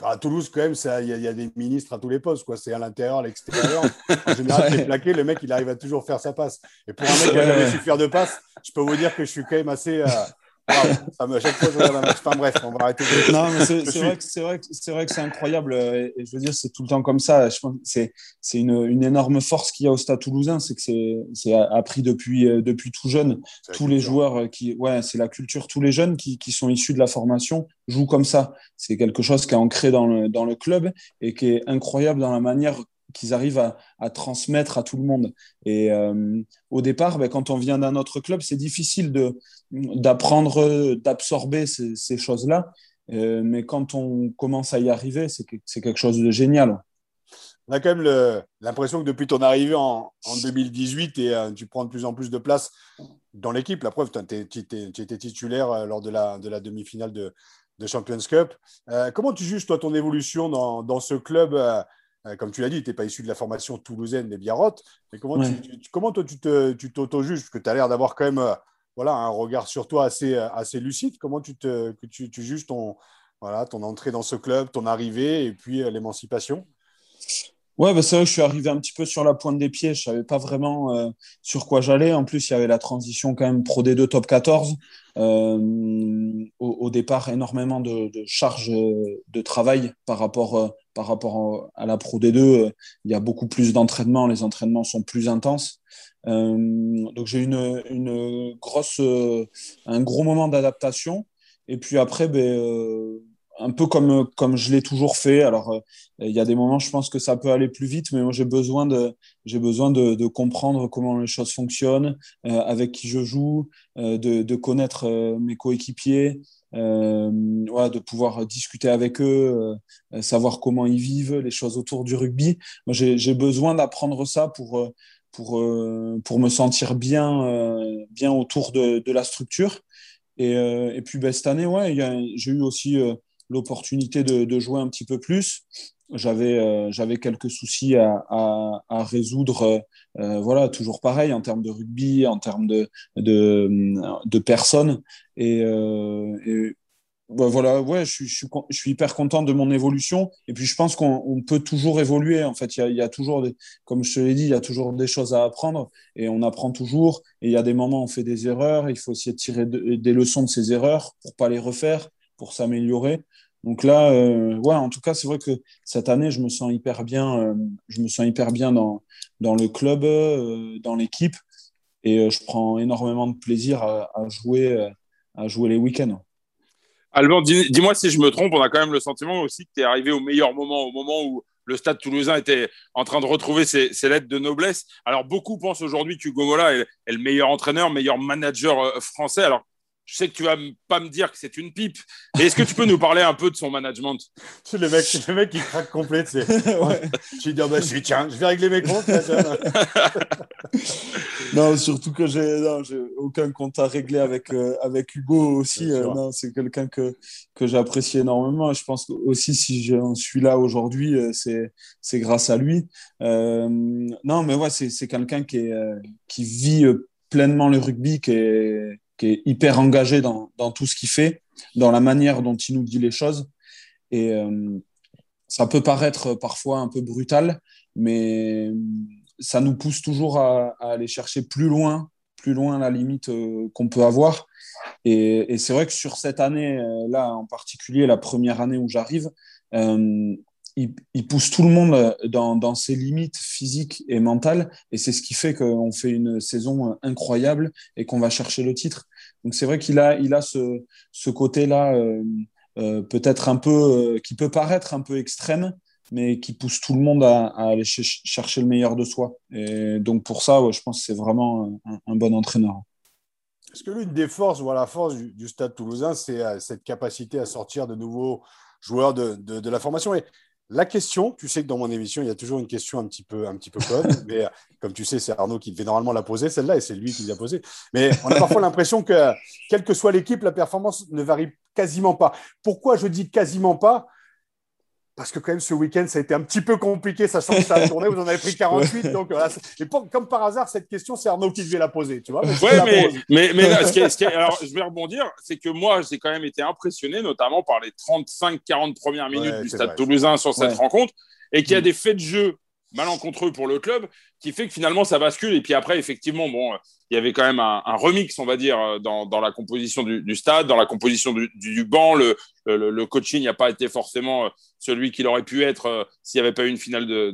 À Toulouse, quand même, il y, a des ministres à tous les postes. C'est à l'intérieur, à l'extérieur. [laughs] En général, c'est plaqué. Le mec, il arrive à toujours faire sa passe. Et pour un mec qui n'a jamais su faire de passe, je peux vous dire que je suis quand même assez, euh, ça me, chaque fois, je regarde un match. Enfin bref, on va arrêter de. Non, mais c'est vrai que c'est vrai que c'est vrai que c'est incroyable. Euh, et, je veux dire, c'est tout le temps comme ça. Je pense c'est c'est une, une énorme force qu'il y a au Stade Toulousain, c'est que c'est c'est appris depuis euh, depuis tout jeune. Tous les joueurs euh, qui, ouais, c'est la culture. Tous les jeunes qui qui sont issus de la formation jouent comme ça. C'est quelque chose qui est ancré dans le dans le club et qui est incroyable dans la manière qu'ils arrivent à, transmettre à tout le monde. Et euh, au départ, ben, quand on vient d'un autre club, c'est difficile d'apprendre, d'absorber ces, choses-là. Euh, mais quand on commence à y arriver, c'est quelque chose de génial. On a quand même l'impression que depuis ton arrivée en, en 2018, et, euh, tu prends de plus en plus de place dans l'équipe. La preuve, tu étais titulaire lors de la, de la demi-finale de, Champions Cup. comment tu juges, toi, ton évolution dans, ce club comme tu l'as dit, tu n'es pas issu de la formation toulousaine des Biarrottes. Mais comment, tu, comment toi, tu t'auto-juges? Parce que tu as l'air d'avoir quand même euh, voilà, un regard sur toi assez, euh, assez lucide. Comment tu, te, que tu, juges ton, voilà, ton entrée dans ce club, ton arrivée et puis l'émancipation? Ouais, bah c'est vrai que je suis arrivé un petit peu sur la pointe des pieds. Je savais pas vraiment sur quoi j'allais. En plus, il y avait la transition quand même Pro D2 Top 14. au, au, départ, énormément de, de charges de travail par rapport par rapport à la Pro D2, euh, il y a beaucoup plus d'entraînement, les entraînements sont plus intenses. Euh, donc j'ai eu une, une, grosse, euh, un gros moment d'adaptation. Et puis après, ben, un peu comme, comme je l'ai toujours fait. Alors, il y a des moments, je pense que ça peut aller plus vite, mais moi, j'ai besoin, de, j'ai besoin de, de, comprendre comment les choses fonctionnent, avec qui je joue, de, de connaître mes coéquipiers, euh, de pouvoir discuter avec eux, euh, savoir comment ils vivent, les choses autour du rugby. Moi, j'ai besoin d'apprendre ça pour, euh, pour, pour me sentir bien, bien autour de, de la structure. Et, et puis ben, cette année, ouais, j'ai eu aussi l'opportunité de, jouer un petit peu plus. J'avais j'avais quelques soucis à, à, résoudre, voilà, toujours pareil en termes de rugby, en termes de, de, personnes. Et, et bah, voilà, ouais, je suis, je, suis, hyper content de mon évolution. Et puis, je pense qu'on peut toujours évoluer. En fait, il y a, toujours, comme je te l'ai dit, il y a toujours des choses à apprendre et on apprend toujours. Et il y a des moments où on fait des erreurs. Il faut essayer de tirer des leçons de ces erreurs pour pas les refaire, pour s'améliorer. Donc là, euh, ouais, en tout cas, c'est vrai que cette année, je me sens hyper bien. Euh, je me sens hyper bien dans, dans le club, euh, dans l'équipe, et je prends énormément de plaisir à, jouer, à jouer les week-ends. Alban, dis-moi si je me trompe, on a quand même le sentiment aussi que tu es arrivé au meilleur moment, au moment où le stade toulousain était en train de retrouver ses, lettres de noblesse. Alors, beaucoup pensent aujourd'hui qu'Hugo Mola est, le meilleur entraîneur, meilleur manager français. Alors, je sais que tu vas pas me dire que c'est une pipe, mais est-ce que tu peux nous parler un peu de son management? C'est le mec, le mec qui craque complet. [laughs] Tu ouais. Je dis, bah, je tiens, je vais régler mes comptes. [laughs] non, surtout que j'ai aucun compte à régler avec, euh, avec Hugo aussi. Euh, c'est quelqu'un que, que j'apprécie énormément. Et je pense aussi, si j'en suis là aujourd'hui, euh, c'est grâce à lui. non, mais ouais, c'est quelqu'un qui, qui vit pleinement le rugby, qui est qui est hyper engagé dans, tout ce qu'il fait, dans la manière dont il nous dit les choses. Et euh, ça peut paraître parfois un peu brutal, mais ça nous pousse toujours à, aller chercher plus loin, plus loin la limite qu'on peut avoir. Et, c'est vrai que sur cette année-là, en particulier la première année où j'arrive, il, pousse tout le monde dans, ses limites physiques et mentales. Et c'est ce qui fait qu'on fait une saison incroyable et qu'on va chercher le titre. Donc c'est vrai qu'il a, il a ce, ce côté-là, euh, euh, peut-être un peu, euh, qui peut paraître un peu extrême, mais qui pousse tout le monde à, aller chercher le meilleur de soi. Et donc pour ça, je pense que c'est vraiment un, bon entraîneur. Est-ce que l'une des forces, ou la force du, Stade toulousain, c'est cette capacité à sortir de nouveaux joueurs de, de, de la formation? Et la question, tu sais que dans mon émission, il y a toujours une question un petit peu, un petit peu conne, [laughs] mais euh, comme tu sais, c'est Arnaud qui devait normalement la poser, celle-là, et c'est lui qui l'a posée. Mais on a parfois l'impression que, quelle que soit l'équipe, la performance ne varie quasiment pas. Pourquoi je dis quasiment pas? Parce que quand même ce week-end, ça a été un petit peu compliqué, sachant que ça a tourné, vous en avez pris [laughs] 48. Donc, et comme par hasard, cette question, c'est Arnaud qui devait la poser. Tu vois mais, mais, mais, [laughs] alors, je vais rebondir, c'est que moi, j'ai quand même été impressionné, notamment par les 35-40 premières minutes du Stade Toulousain sur cette rencontre, et qu'il y a mm. des faits de jeu malencontreux pour le club, qui fait que finalement ça bascule. Et puis après, effectivement, bon, il y avait quand même un, remix, on va dire, dans, dans la composition du, stade, dans la composition du, banc. Le, coaching n'a pas été forcément euh, celui qu'il aurait pu être euh, s'il n'y avait pas eu une finale de,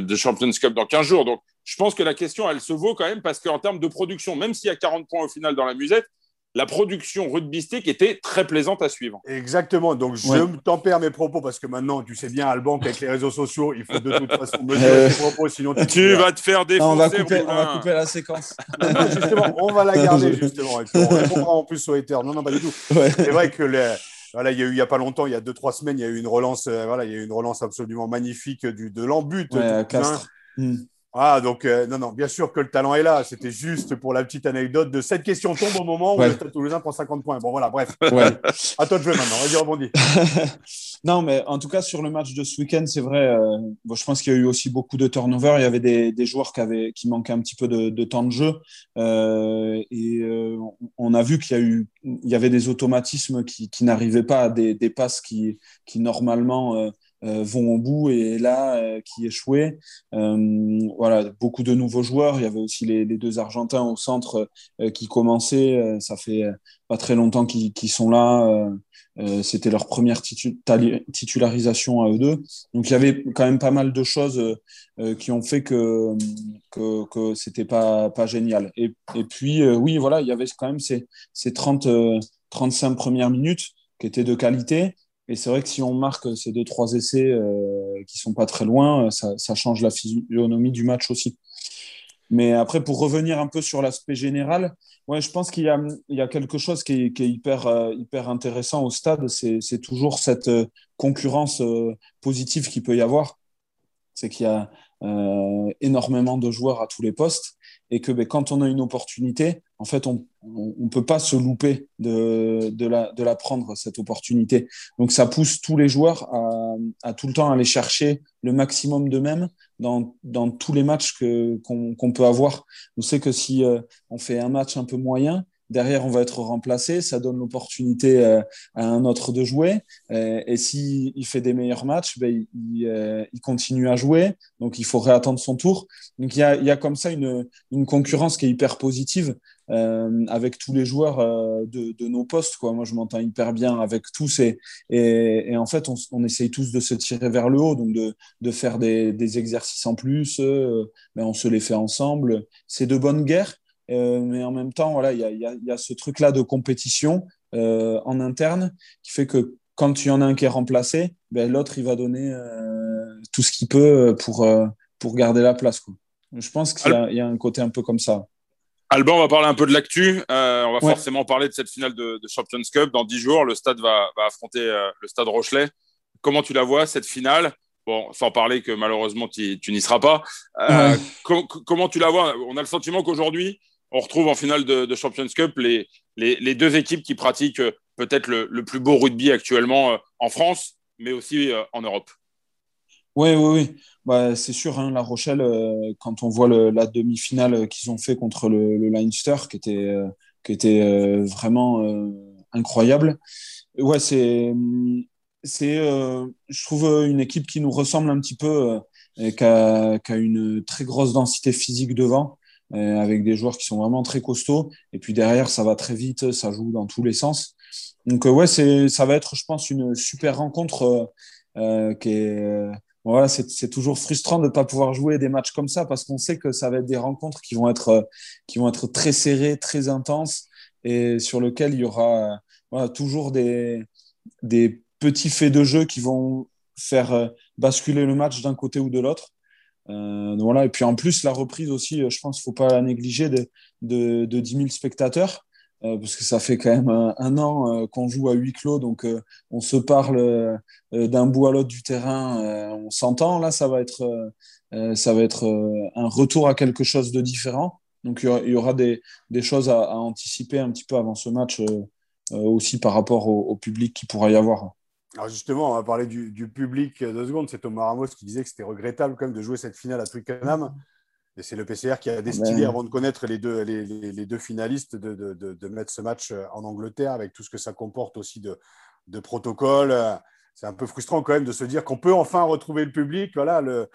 de, Champions Cup dans 15 jours. Donc, je pense que la question, elle se vaut quand même parce qu'en termes de production, même s'il y a 40 points au final dans la musette, la production rugbystique était très plaisante à suivre. Exactement. Donc, je me tempère mes propos parce que maintenant, tu sais bien, Alban, qu'avec les réseaux sociaux, il faut de toute façon [laughs] mesurer tes propos, sinon tu, vas te faire défoncer. on, va couper, on va couper la séquence. [laughs] justement, on va la garder, [laughs] justement. Et on répondra en plus sur Ether. Non, non, pas du tout. C'est vrai que voilà, il y a eu il y a pas longtemps, il y a deux trois semaines, il y a eu une relance, euh, voilà, il y a eu une relance absolument magnifique du de l'embut. Ouais, ah, donc, euh, non, non, bien sûr que le talent est là. C'était juste pour la petite anecdote de cette question tombe au moment où le Stade Toulousain prend 50 points. Bon, voilà, bref. Ouais. [laughs] à toi de jouer maintenant. Vas-y, rebondis. [laughs] non, mais en tout cas, sur le match de ce week-end, c'est vrai, euh, bon, je pense qu'il y a eu aussi beaucoup de turnover. Il y avait des, des joueurs qui, avaient, qui manquaient un petit peu de, de temps de jeu. Euh, et on a vu qu'il y, a eu, il y avait des automatismes qui, qui n'arrivaient pas à des, des passes qui, qui normalement vont au bout et là euh, qui échouait. Euh, voilà, beaucoup de nouveaux joueurs. Il y avait aussi les, deux Argentins au centre qui commençaient. ça fait pas très longtemps qu'ils sont là. C'était leur première titularisation à eux deux. Donc il y avait quand même pas mal de choses qui ont fait que que, que c'était pas pas génial. Et, et puis oui, voilà, il y avait quand même ces, ces 30 35 premières minutes qui étaient de qualité. Et c'est vrai que si on marque ces deux, trois essais euh, qui sont pas très loin, ça, ça, change la physionomie du match aussi. Mais après, pour revenir un peu sur l'aspect général, ouais, je pense qu'il y a, quelque chose qui est, hyper, euh, hyper intéressant au stade. C'est, toujours cette euh, concurrence euh, positive qu'il peut y avoir. C'est qu'il y a énormément de joueurs à tous les postes et que ben, quand on a une opportunité, en fait, on ne peut pas se louper de, de, la, prendre, cette opportunité. Donc, ça pousse tous les joueurs à, tout le temps aller chercher le maximum d'eux-mêmes dans, dans tous les matchs qu'on qu'on peut avoir. On sait que si euh, on fait un match un peu moyen, Derrière, on va être remplacé. Ça donne l'opportunité euh, à un autre de jouer. Euh, et s'il il fait des meilleurs matchs, ben, il, euh, il, continue à jouer. Donc, il faut réattendre son tour. Donc, il y a, comme ça une, concurrence qui est hyper positive avec tous les joueurs de, nos postes. Moi, je m'entends hyper bien avec tous. Et, en fait, on, essaye tous de se tirer vers le haut, donc de, faire des, des exercices en plus. Ben, on se les fait ensemble. C'est de bonnes guerres. Euh, mais en même temps, voilà, il y a, y, a, y a, ce truc-là de compétition euh, en interne qui fait que quand il y en a un qui est remplacé, ben, l'autre, il va donner euh, tout ce qu'il peut pour, pour garder la place. Quoi. Je pense qu'il y, y, a un côté un peu comme ça. Alban, on va parler un peu de l'actu. On va ouais. forcément parler de cette finale de, de, Champions Cup. Dans dix jours, le stade va, va affronter le stade Rochelet. Comment tu la vois, cette finale? Bon, sans parler que malheureusement, tu, tu n'y seras pas. Ouais. Com comment tu la vois? On a le sentiment qu'aujourd'hui, on retrouve en finale de, Champions Cup les, deux équipes qui pratiquent euh, peut-être le, plus beau rugby actuellement euh, en France, mais aussi euh, en Europe. Oui, oui, oui. Bah, c'est sûr, hein, La Rochelle, quand on voit la demi-finale qu'ils ont fait contre le, le Leinster, qui était, vraiment incroyable. Ouais, c'est c'est, je trouve, une équipe qui nous ressemble un petit peu et qui a, une très grosse densité physique devant, avec des joueurs qui sont vraiment très costauds. Et puis derrière, ça va très vite, ça joue dans tous les sens. Donc ouais, c'est, ça va être, je pense, une super rencontre qui est voilà, c'est toujours frustrant de ne pas pouvoir jouer des matchs comme ça parce qu'on sait que ça va être des rencontres qui vont être, euh, qui vont être très serrées, très intenses et sur lesquelles il y aura euh, voilà, toujours des, des petits faits de jeu qui vont faire euh, basculer le match d'un côté ou de l'autre. Euh, voilà. Et puis en plus, la reprise aussi, je pense qu'il ne faut pas la négliger de, de, de 10 000 spectateurs. Euh, parce que ça fait quand même un, an euh, qu'on joue à huis clos, donc euh, on se parle d'un bout à l'autre du terrain, on s'entend. Là, ça va être, ça va être un retour à quelque chose de différent. Donc il y aura des, des choses à, anticiper un petit peu avant ce match aussi par rapport au, public qui pourra y avoir. Alors justement, on va parler du, du public deux secondes. C'est Thomas Ramos qui disait que c'était regrettable quand même de jouer cette finale à Twickenham. Et c'est le PCR qui a décidé, avant de connaître les deux, les, les, deux finalistes, de, de, de, mettre ce match euh, en Angleterre avec tout ce que ça comporte aussi de, de protocole. C'est un peu frustrant quand même de se dire qu'on peut enfin retrouver le public. Voilà, le,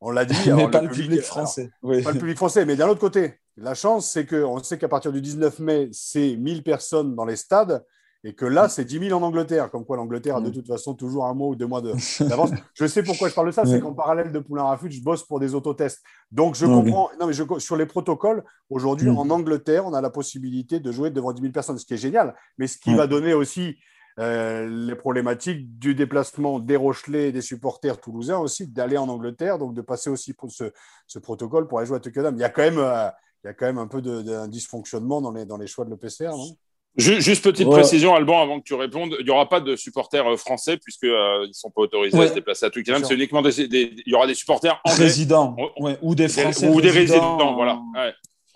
on l'a dit. [laughs] mais pas le public, français. oui. Pas le public français. Mais d'un autre côté, la chance, c'est qu'on sait qu'à partir du 19 mai, c'est 1000 personnes dans les stades. Et que là, c'est 10 000 en Angleterre, comme quoi l'Angleterre a de toute façon toujours un mois ou deux mois [laughs] d'avance. je sais pourquoi je parle de ça, c'est qu'en parallèle de Poulain Rafut, je bosse pour des autotests. Donc je comprends, non mais je, sur les protocoles, aujourd'hui mm. en Angleterre, on a la possibilité de jouer devant 10 000 personnes, ce qui est génial, mais ce qui va donner aussi euh, les problématiques du déplacement des Rochelais et des supporters toulousains aussi, d'aller en Angleterre, donc de passer aussi pour ce, ce protocole pour aller jouer à Twickenham. Il y a quand même, euh, il y a quand même un peu de, dysfonctionnement dans les, dans les choix de l'EPCR, non? Juste petite précision, Alban, avant que tu répondes, il n'y aura pas de supporters euh, français puisqu'ils euh, ne sont pas autorisés à se déplacer à Twickenham. C'est uniquement des, il y aura des supporters anglais. résidents, ou des Français ou des résidents, voilà.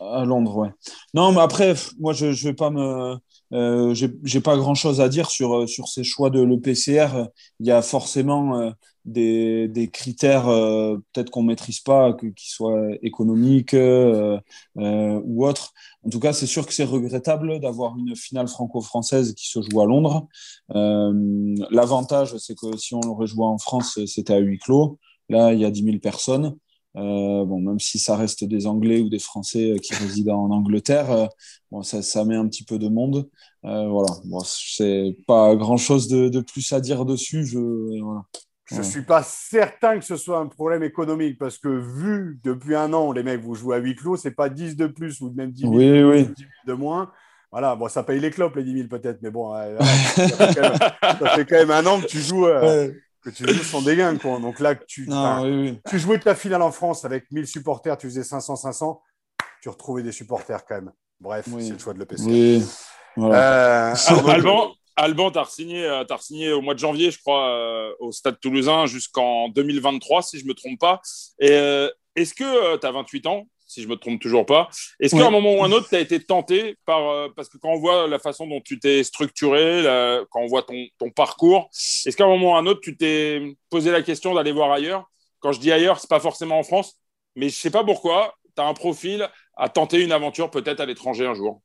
À Londres, ouais. Non, mais après, moi, je, je vais pas me, euh, j'ai pas grand chose à dire sur sur ces choix de l'EPCR. Il y a forcément des, des, critères euh, peut-être qu'on maîtrise pas, qu'ils soient économiques euh, euh, ou autres. En tout cas, c'est sûr que c'est regrettable d'avoir une finale franco-française qui se joue à Londres. L'avantage, c'est que si on l'aurait joué en France, c'était à huis clos. Là, il y a 10 000 personnes. Euh, bon, même si ça reste des Anglais ou des Français qui résident en Angleterre, bon, ça, ça, met un petit peu de monde. Euh, voilà, bon, c'est pas grand chose de, de, plus à dire dessus. Je, voilà. Je ne suis pas certain que ce soit un problème économique parce que vu depuis un an, les mecs, vous jouez à huis clos, c'est pas 10 de plus ou même 10 000, oui, oui. 10 000 de moins. Voilà, bon, ça paye les clopes, les 10 000 peut-être, mais bon, ça, fait même, ça, fait quand même, un an que tu joues, euh, ouais. que tu joues sans dégain. Quoi. Donc là, tu, non, oui, tu jouais ta finale en France avec 1000 supporters, tu faisais 500-500, tu retrouvais des supporters quand même. Bref, c'est le choix de l'EPC. Oui. Voilà. Euh, [laughs] Alban, Alban, tu as signé, euh, signé au mois de janvier, je crois, euh, au Stade toulousain jusqu'en 2023, si je ne me trompe pas. Et euh, est-ce que tu as 28 ans, si je ne me trompe toujours pas Est-ce qu'à un moment ou un autre, tu as été tenté par. parce que quand on voit la façon dont tu t'es structuré, quand on voit ton, ton parcours, est-ce qu'à un moment ou un autre, tu t'es posé la question d'aller voir ailleurs? Quand je dis ailleurs, ce n'est pas forcément en France, mais je ne sais pas pourquoi, tu as un profil à tenter une aventure peut-être à l'étranger un jour.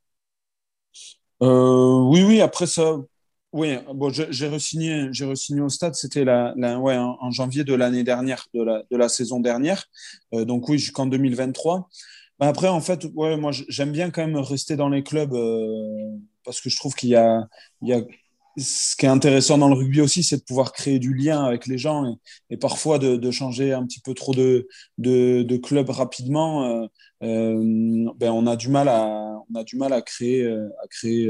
Euh, oui, oui, après ça, oui, bon, j'ai re-signé, j'ai re-signé au stade, c'était en, janvier de l'année dernière, de la, saison dernière. Euh, donc oui, jusqu'en 2023. Ben après, en fait, moi, j'aime bien quand même rester dans les clubs euh, parce que je trouve qu'il y a ce qui est intéressant dans le rugby aussi, c'est de pouvoir créer du lien avec les gens et, parfois de, de, changer un petit peu trop de, de, de club rapidement. Euh, euh, ben on a du mal à, on a du mal à créer, euh, à créer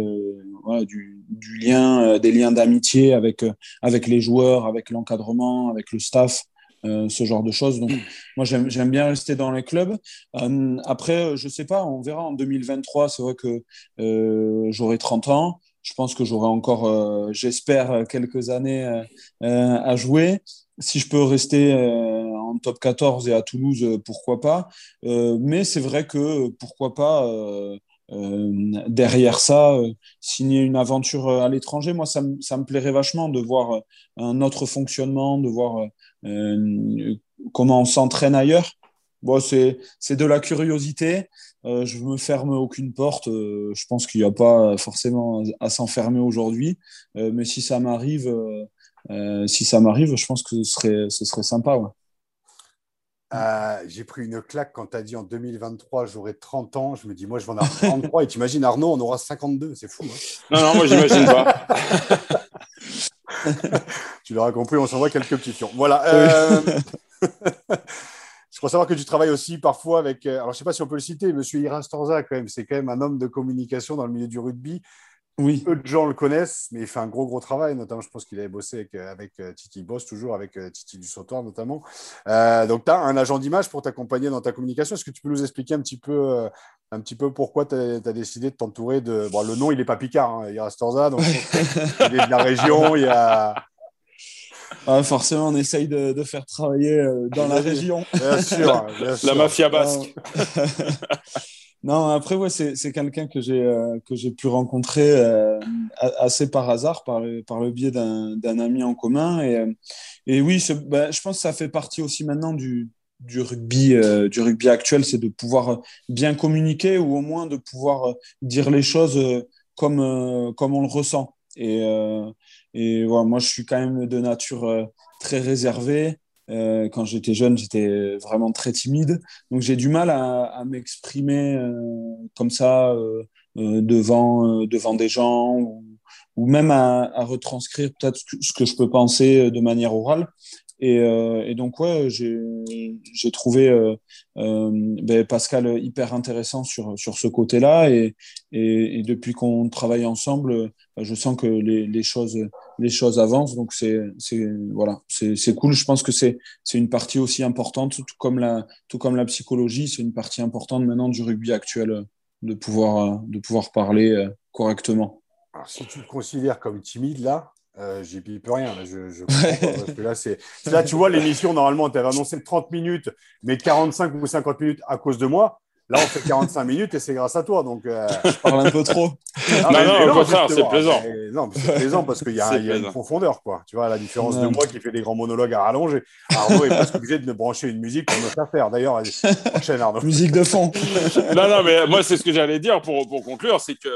du, du, lien, des liens d'amitié avec, avec les joueurs, avec l'encadrement, avec le staff. ce genre de choses. Donc, moi, j'aime bien rester dans les clubs. après, je sais pas, on verra en 2023. C'est vrai que j'aurai 30 ans je pense que j'aurai encore, euh, j'espère, quelques années euh, euh, à jouer. Si je peux rester en top 14 et à Toulouse, pourquoi pas. mais c'est vrai que pourquoi pas. derrière ça, signer une aventure à l'étranger, moi, ça, ça, me plairait vachement de voir un autre fonctionnement, de voir comment on s'entraîne ailleurs. Bon, c'est de la curiosité. Euh, je me ferme aucune porte. Euh, je pense qu'il n'y a pas forcément à s'enfermer aujourd'hui. Euh, mais si ça m'arrive, si ça m'arrive, je pense que ce serait, ce serait sympa. j'ai pris une claque quand tu as dit en 2023, j'aurai 30 ans. Je me dis, moi, je vais en avoir 33. et tu imagines, Arnaud, on aura 52. C'est fou. Hein. non, non, moi, j'imagine pas. [laughs] tu l'auras compris, on s'envoie quelques petits fions. Voilà. Euh... [laughs] je crois savoir que tu travailles aussi parfois avec. Euh, alors, je ne sais pas si on peut le citer, Monsieur Ira Storza, quand même. C'est quand même un homme de communication dans le milieu du rugby. Oui. Peu de gens le connaissent, mais il fait un gros, gros travail. Notamment, je pense qu'il avait bossé avec, euh, avec euh, Titi Boss, toujours avec Titi du Sautoir, notamment. donc, tu as un agent d'image pour t'accompagner dans ta communication. Est-ce que tu peux nous expliquer un petit peu, un petit peu pourquoi tu as, décidé de t'entourer de. Bon, le nom, il n'est pas Picard, hein, Ira Storza. Donc, [laughs] il est de la région. Il y a. [laughs] Ah, forcément, on essaye de, faire travailler euh, dans la région. Bien sûr, [laughs] La mafia basque. [laughs] non, après, ouais, c'est quelqu'un que j'ai euh, j'ai pu rencontrer euh, assez par hasard, par le, par le biais d'un ami en commun. Et, et oui, ben, je pense que ça fait partie aussi maintenant du, du rugby, du rugby actuel, c'est de pouvoir bien communiquer ou au moins de pouvoir dire les choses comme, comme on le ressent. Et, et voilà, moi, je suis quand même de nature euh, très réservée. Euh, quand j'étais jeune, j'étais vraiment très timide. Donc, j'ai du mal à, m'exprimer euh, comme ça devant, devant des gens ou, même à retranscrire peut-être ce que je peux penser de manière orale. Et, euh, et, donc, ouais, j'ai trouvé euh, euh, ben, Pascal hyper intéressant sur, sur ce côté-là. Et, depuis qu'on travaille ensemble, ben, je sens que les, choses, les choses avancent. Donc, c'est voilà, cool. Je pense que c'est une partie aussi importante, tout comme la, tout comme la psychologie, c'est une partie importante maintenant du rugby actuel de pouvoir, de pouvoir parler correctement. Alors, si tu te considères comme timide, là, euh, J'y plus rien. Là, je, je [laughs] parce que là, c'est, là, tu vois, l'émission, normalement, tu avais annoncé 30 minutes, mais 45 ou 50 minutes à cause de moi. Là, on fait 45 minutes et c'est grâce à toi. Donc, euh... Je parle un peu trop. non, non, au contraire, c'est plaisant. non, c'est plaisant parce qu'il y a, y a une profondeur. Quoi. Tu vois, la différence de moi qui fait des grands monologues à rallonger. Arnaud est presque obligé de me brancher une musique pour me faire faire. D'ailleurs, enchaîne Arnaud. Musique de fond. non, non, mais moi, c'est ce que j'allais dire pour, pour conclure c'est que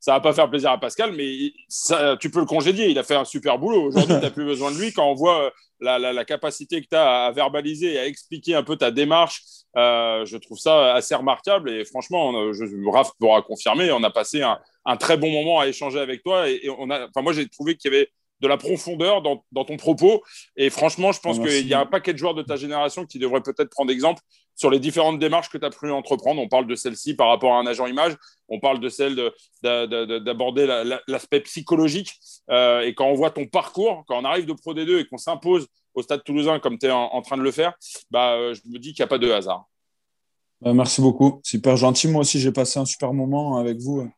ça va pas faire plaisir à Pascal, mais ça, tu peux le congédier. Il a fait un super boulot. Aujourd'hui, tu n'as plus besoin de lui. Quand on voit la, capacité que tu as à verbaliser et à expliquer un peu ta démarche, euh, je trouve ça assez remarquable. Et franchement, je, Raph pourra confirmer, on a passé un, très bon moment à échanger avec toi. Et, on enfin moi j'ai trouvé qu'il y avait de la profondeur dans, ton propos et franchement, je pense ah, qu'il y a un paquet de joueurs de ta génération qui devraient peut-être prendre exemple sur les différentes démarches que tu as pu entreprendre. On parle de celle-ci par rapport à un agent image, on parle de celle d'aborder l'aspect psychologique euh, et quand on voit ton parcours, quand on arrive de Pro D2 et qu'on s'impose au Stade Toulousain comme tu es en, train de le faire, bah, euh, je me dis qu'il n'y a pas de hasard. Bah, merci beaucoup. Super gentil. Moi aussi, j'ai passé un super moment avec vous.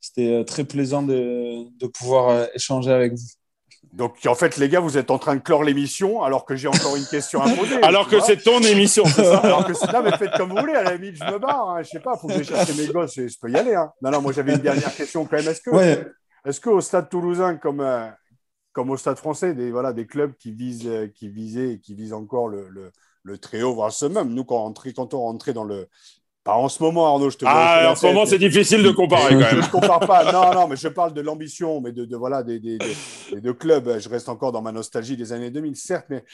C'était euh, très plaisant de, pouvoir échanger avec vous. Donc, en fait, les gars, vous êtes en train de clore l'émission alors que j'ai encore une question à poser. [laughs] alors que c'est ton émission, c'est ça Alors que c'est là, mais faites comme vous voulez. À la limite, je me barre. Hein. Je sais pas, il faut que je chercher mes gosses. Je peux y aller. Hein. Non, non, moi, j'avais une dernière question quand même. Est-ce que, est-ce qu'au stade toulousain, comme, comme au Stade français, des, voilà, des clubs qui, visent, euh, qui visaient et qui visent encore le, le, le très haut, voire ce même. Nous, quand on, quand on rentrait dans le. Pas en ce moment, Arnaud, je te Ah, en ce moment, c'est difficile de comparer quand même. Je ne compare pas. Non, non, mais je parle de l'ambition, mais de, de voilà, des, des, des, clubs. Je reste encore dans ma nostalgie des années 2000, certes, mais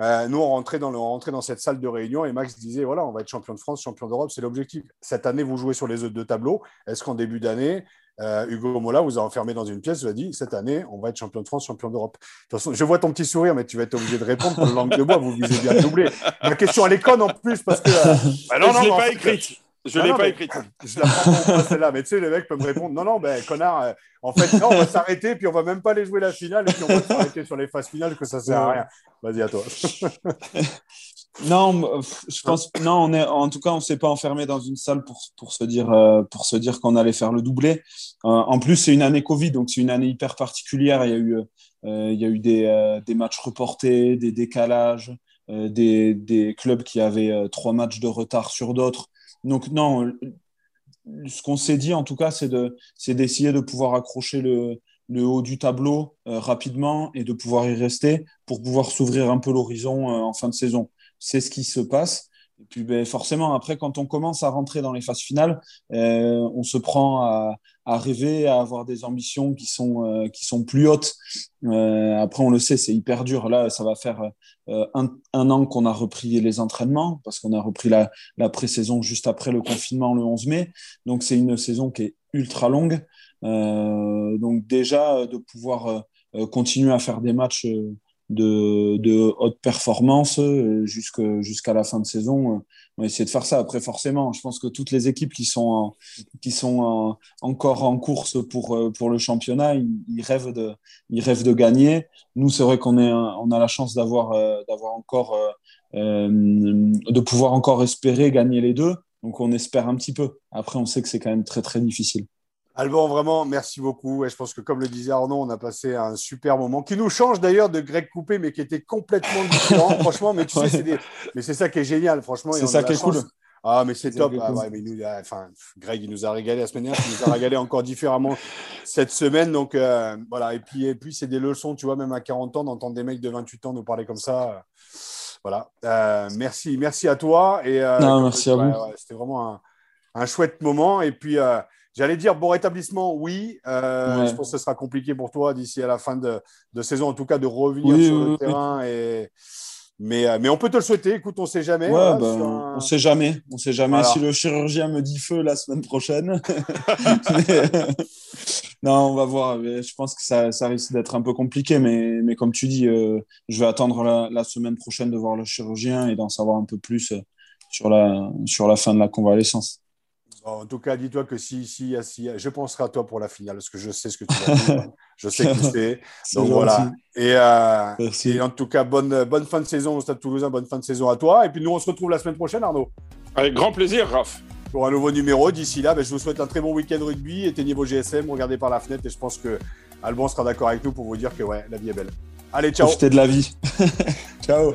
euh, nous, on rentrait, dans le, on rentrait dans cette salle de réunion et Max disait voilà, on va être champion de France, champion d'Europe, c'est l'objectif. Cette année, vous jouez sur les deux tableaux. Est-ce qu'en début d'année, euh, Hugo Mola vous a enfermé dans une pièce, vous a dit cette année, on va être champion de France, champion d'Europe. De toute façon, je vois ton petit sourire, mais tu vas être obligé de répondre pour le langue de bois, vous visez bien doubler. Ma question, elle est conne en plus parce que. Euh, bah non, non, je ne l'ai pas écrite. Je ne l'ai pas écrite. Je la prends celle-là. Mais tu sais, le mec peut me répondre non, non, ben connard, euh, en fait, non, on va s'arrêter, puis on va même pas aller jouer la finale, et puis on va s'arrêter sur les phases finales, que ça sert à rien. Vas-y, à toi. [laughs] non, je pense, non, on est, en tout cas, on s'est pas enfermé dans une salle pour, pour se dire, euh, pour se dire qu'on allait faire le doublé. Euh, en plus, c'est une année Covid, donc c'est une année hyper particulière. Il y a eu, il y a eu des, des matchs reportés, des décalages, des, des clubs qui avaient trois matchs de retard sur d'autres. Donc non, ce qu'on s'est dit en tout cas, c'est d'essayer de, pouvoir accrocher le, haut du tableau euh, rapidement et de pouvoir y rester pour pouvoir s'ouvrir un peu l'horizon euh, en fin de saison. C'est ce qui se passe. Et puis ben, forcément, après, quand on commence à rentrer dans les phases finales, euh, on se prend à, à, rêver, à avoir des ambitions qui sont, euh, qui sont plus hautes. Euh, après, on le sait, c'est hyper dur. Là, ça va faire euh, un, un, an qu'on a repris les entraînements, parce qu'on a repris la, la pré-saison juste après le confinement le 11 mai. Donc, c'est une saison qui est ultra longue. Euh, donc déjà, de pouvoir continuer à faire des matchs de, de haute performance euh, jusqu'à la fin de saison. Euh, on va essayer de faire ça. Après, forcément, je pense que toutes les équipes qui sont, qui sont encore en course pour, euh, pour le championnat, ils, rêvent de, ils rêvent de gagner. Nous, c'est vrai qu'on on a la chance d'avoir d'avoir encore, de pouvoir encore espérer gagner les deux. Donc, on espère un petit peu. Après, on sait que c'est quand même très, très difficile. Alban, vraiment, merci beaucoup. Et je pense que, comme le disait Arnaud, on a passé un super moment qui nous change d'ailleurs de Greg Coupé, mais qui était complètement différent, [laughs] franchement. Mais tu sais, c'est des... mais c'est ça qui est génial, franchement. C'est ça qui est cool. Ah, mais c'est top. Ah, ouais, mais nous, enfin, Greg, il nous a régalé la semaine dernière, il nous a régalé encore différemment cette semaine. Donc, euh, voilà. Et puis, et puis c'est des leçons, tu vois, même à 40 ans, d'entendre des mecs de 28 ans nous parler comme ça. voilà. Euh, merci, merci à toi. Et, euh, non, merci à vous. C'était vraiment un, un, chouette moment. Et puis, J'allais dire bon rétablissement, oui. Euh, je pense que ce sera compliqué pour toi d'ici à la fin de, saison, en tout cas, de revenir sur le terrain. Et... Mais, euh, mais on peut te le souhaiter. Écoute, on ne sait jamais. Bah, on ne sait jamais. On sait jamais si le chirurgien me dit feu la semaine prochaine. [laughs] non, on va voir. Je pense que ça, ça risque d'être un peu compliqué. Mais, mais comme tu dis, euh, je vais attendre la, la, semaine prochaine de voir le chirurgien et d'en savoir un peu plus sur la, sur la fin de la convalescence. En tout cas, dis-toi que si, si, si, je penserai à toi pour la finale, parce que je sais ce que tu vas dire. je sais que tu sais. Donc voilà. Et, euh, et, en tout cas, bonne, bonne fin de saison au Stade Toulousain, bonne fin de saison à toi. Et puis nous, on se retrouve la semaine prochaine, Arnaud. Avec grand plaisir, Raph. Pour un nouveau numéro. D'ici là, ben, je vous souhaite un très bon week-end rugby. Éteignez vos GSM, regardez par la fenêtre. Et je pense que Alban sera d'accord avec nous pour vous dire que ouais, la vie est belle. Allez, ciao. Profitez de la vie. [laughs] ciao.